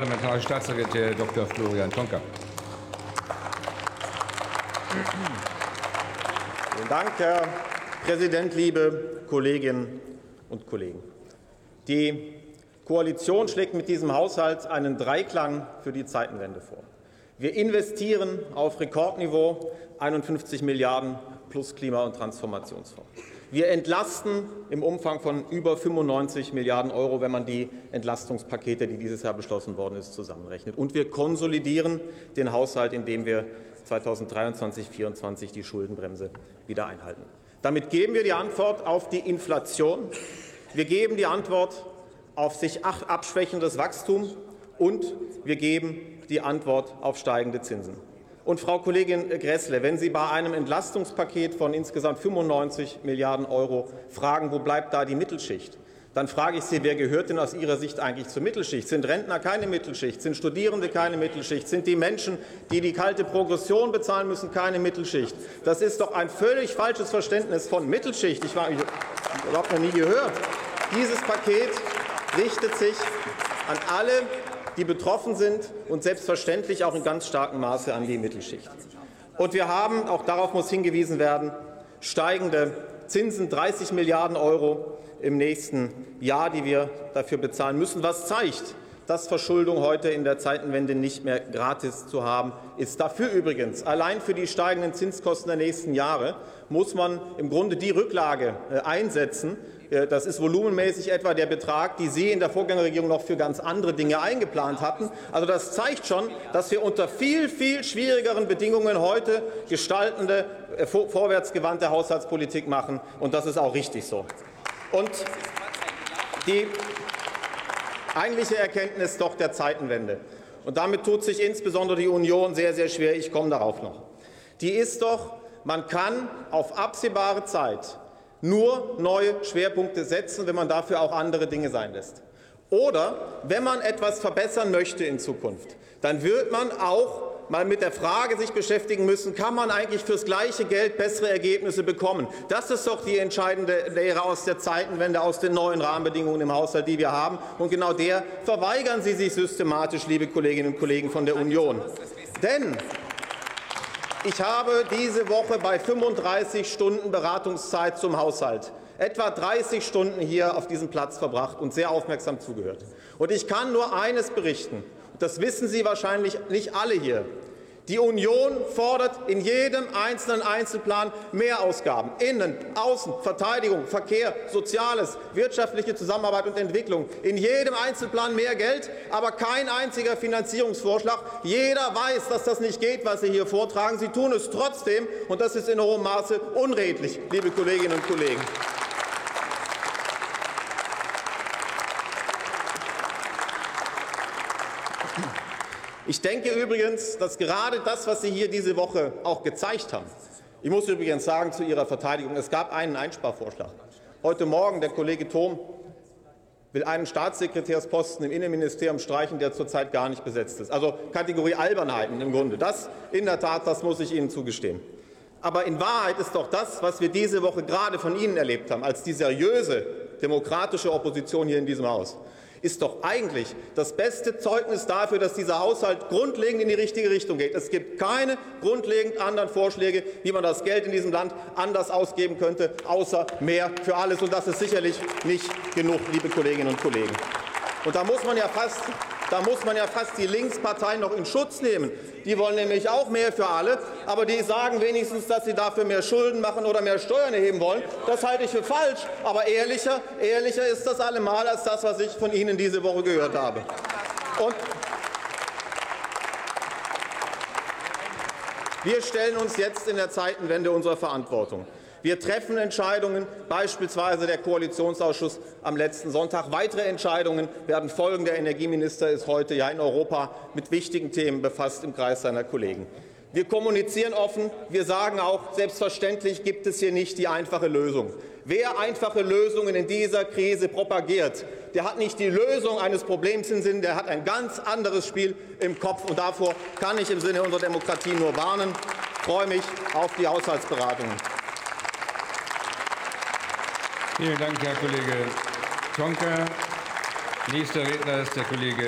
Parlamentarische Staatssekretär Dr. Florian Tonka. Vielen Dank, Herr Präsident, liebe Kolleginnen und Kollegen. Die Koalition schlägt mit diesem Haushalt einen Dreiklang für die Zeitenwende vor. Wir investieren auf Rekordniveau 51 Milliarden plus Klima- und Transformationsfonds. Wir entlasten im Umfang von über 95 Milliarden Euro, wenn man die Entlastungspakete, die dieses Jahr beschlossen worden ist, zusammenrechnet. Und wir konsolidieren den Haushalt, indem wir 2023 2024 die Schuldenbremse wieder einhalten. Damit geben wir die Antwort auf die Inflation. Wir geben die Antwort auf sich abschwächendes Wachstum und wir geben die Antwort auf steigende Zinsen. Und Frau Kollegin Gressle, wenn Sie bei einem Entlastungspaket von insgesamt 95 Milliarden Euro fragen, wo bleibt da die Mittelschicht, dann frage ich Sie, wer gehört denn aus Ihrer Sicht eigentlich zur Mittelschicht? Sind Rentner keine Mittelschicht? Sind Studierende keine Mittelschicht? Sind die Menschen, die die kalte Progression bezahlen müssen, keine Mittelschicht? Das ist doch ein völlig falsches Verständnis von Mittelschicht. Ich habe überhaupt noch nie gehört. Dieses Paket richtet sich an alle die betroffen sind und selbstverständlich auch in ganz starkem Maße an die Mittelschicht. Und wir haben, auch darauf muss hingewiesen werden, steigende Zinsen, 30 Milliarden Euro im nächsten Jahr, die wir dafür bezahlen müssen, was zeigt, dass Verschuldung heute in der Zeitenwende nicht mehr gratis zu haben ist. Dafür übrigens, allein für die steigenden Zinskosten der nächsten Jahre, muss man im Grunde die Rücklage äh, einsetzen, äh, das ist volumenmäßig etwa der Betrag, den Sie in der Vorgängerregierung noch für ganz andere Dinge eingeplant hatten. Also das zeigt schon, dass wir unter viel, viel schwierigeren Bedingungen heute gestaltende, äh, vorwärtsgewandte Haushaltspolitik machen. Und das ist auch richtig so. Und die eigentliche Erkenntnis doch der Zeitenwende. Und damit tut sich insbesondere die Union sehr, sehr schwer. Ich komme darauf noch. Die ist doch, man kann auf absehbare Zeit nur neue Schwerpunkte setzen, wenn man dafür auch andere Dinge sein lässt. Oder wenn man etwas verbessern möchte in Zukunft, dann wird man auch mal mit der Frage sich beschäftigen müssen, kann man eigentlich fürs gleiche Geld bessere Ergebnisse bekommen? Das ist doch die entscheidende Lehre aus der Zeitenwende, aus den neuen Rahmenbedingungen im Haushalt, die wir haben. Und genau der verweigern Sie sich systematisch, liebe Kolleginnen und Kollegen von der Union. Denn ich habe diese Woche bei 35 Stunden Beratungszeit zum Haushalt etwa 30 Stunden hier auf diesem Platz verbracht und sehr aufmerksam zugehört. Und ich kann nur eines berichten, das wissen Sie wahrscheinlich nicht alle hier, die Union fordert in jedem einzelnen Einzelplan mehr Ausgaben. Innen, Außen, Verteidigung, Verkehr, Soziales, wirtschaftliche Zusammenarbeit und Entwicklung. In jedem Einzelplan mehr Geld, aber kein einziger Finanzierungsvorschlag. Jeder weiß, dass das nicht geht, was Sie hier vortragen. Sie tun es trotzdem, und das ist in hohem Maße unredlich, liebe Kolleginnen und Kollegen. Ich denke übrigens, dass gerade das, was Sie hier diese Woche auch gezeigt haben, ich muss übrigens sagen zu Ihrer Verteidigung, es gab einen Einsparvorschlag. Heute Morgen der Kollege Thom will einen Staatssekretärsposten im Innenministerium streichen, der zurzeit gar nicht besetzt ist. Also Kategorie Albernheiten im Grunde. Das in der Tat, das muss ich Ihnen zugestehen. Aber in Wahrheit ist doch das, was wir diese Woche gerade von Ihnen erlebt haben, als die seriöse demokratische Opposition hier in diesem Haus, ist doch eigentlich das beste Zeugnis dafür, dass dieser Haushalt grundlegend in die richtige Richtung geht. Es gibt keine grundlegend anderen Vorschläge, wie man das Geld in diesem Land anders ausgeben könnte, außer mehr für alles. Und das ist sicherlich nicht genug, liebe Kolleginnen und Kollegen. Und da muss man ja fast da muss man ja fast die Linksparteien noch in Schutz nehmen. Die wollen nämlich auch mehr für alle, aber die sagen wenigstens, dass sie dafür mehr Schulden machen oder mehr Steuern erheben wollen. Das halte ich für falsch, aber ehrlicher, ehrlicher ist das allemal als das, was ich von Ihnen diese Woche gehört habe. Und wir stellen uns jetzt in der Zeitenwende unserer Verantwortung. Wir treffen Entscheidungen, beispielsweise der Koalitionsausschuss am letzten Sonntag. Weitere Entscheidungen werden folgen. Der Energieminister ist heute ja in Europa mit wichtigen Themen befasst im Kreis seiner Kollegen. Wir kommunizieren offen. Wir sagen auch, selbstverständlich gibt es hier nicht die einfache Lösung. Wer einfache Lösungen in dieser Krise propagiert, der hat nicht die Lösung eines Problems im Sinn, der hat ein ganz anderes Spiel im Kopf. Und davor kann ich im Sinne unserer Demokratie nur warnen. Ich freue mich auf die Haushaltsberatungen. Vielen Dank, Herr Kollege Tonka. Nächster Redner ist der Kollege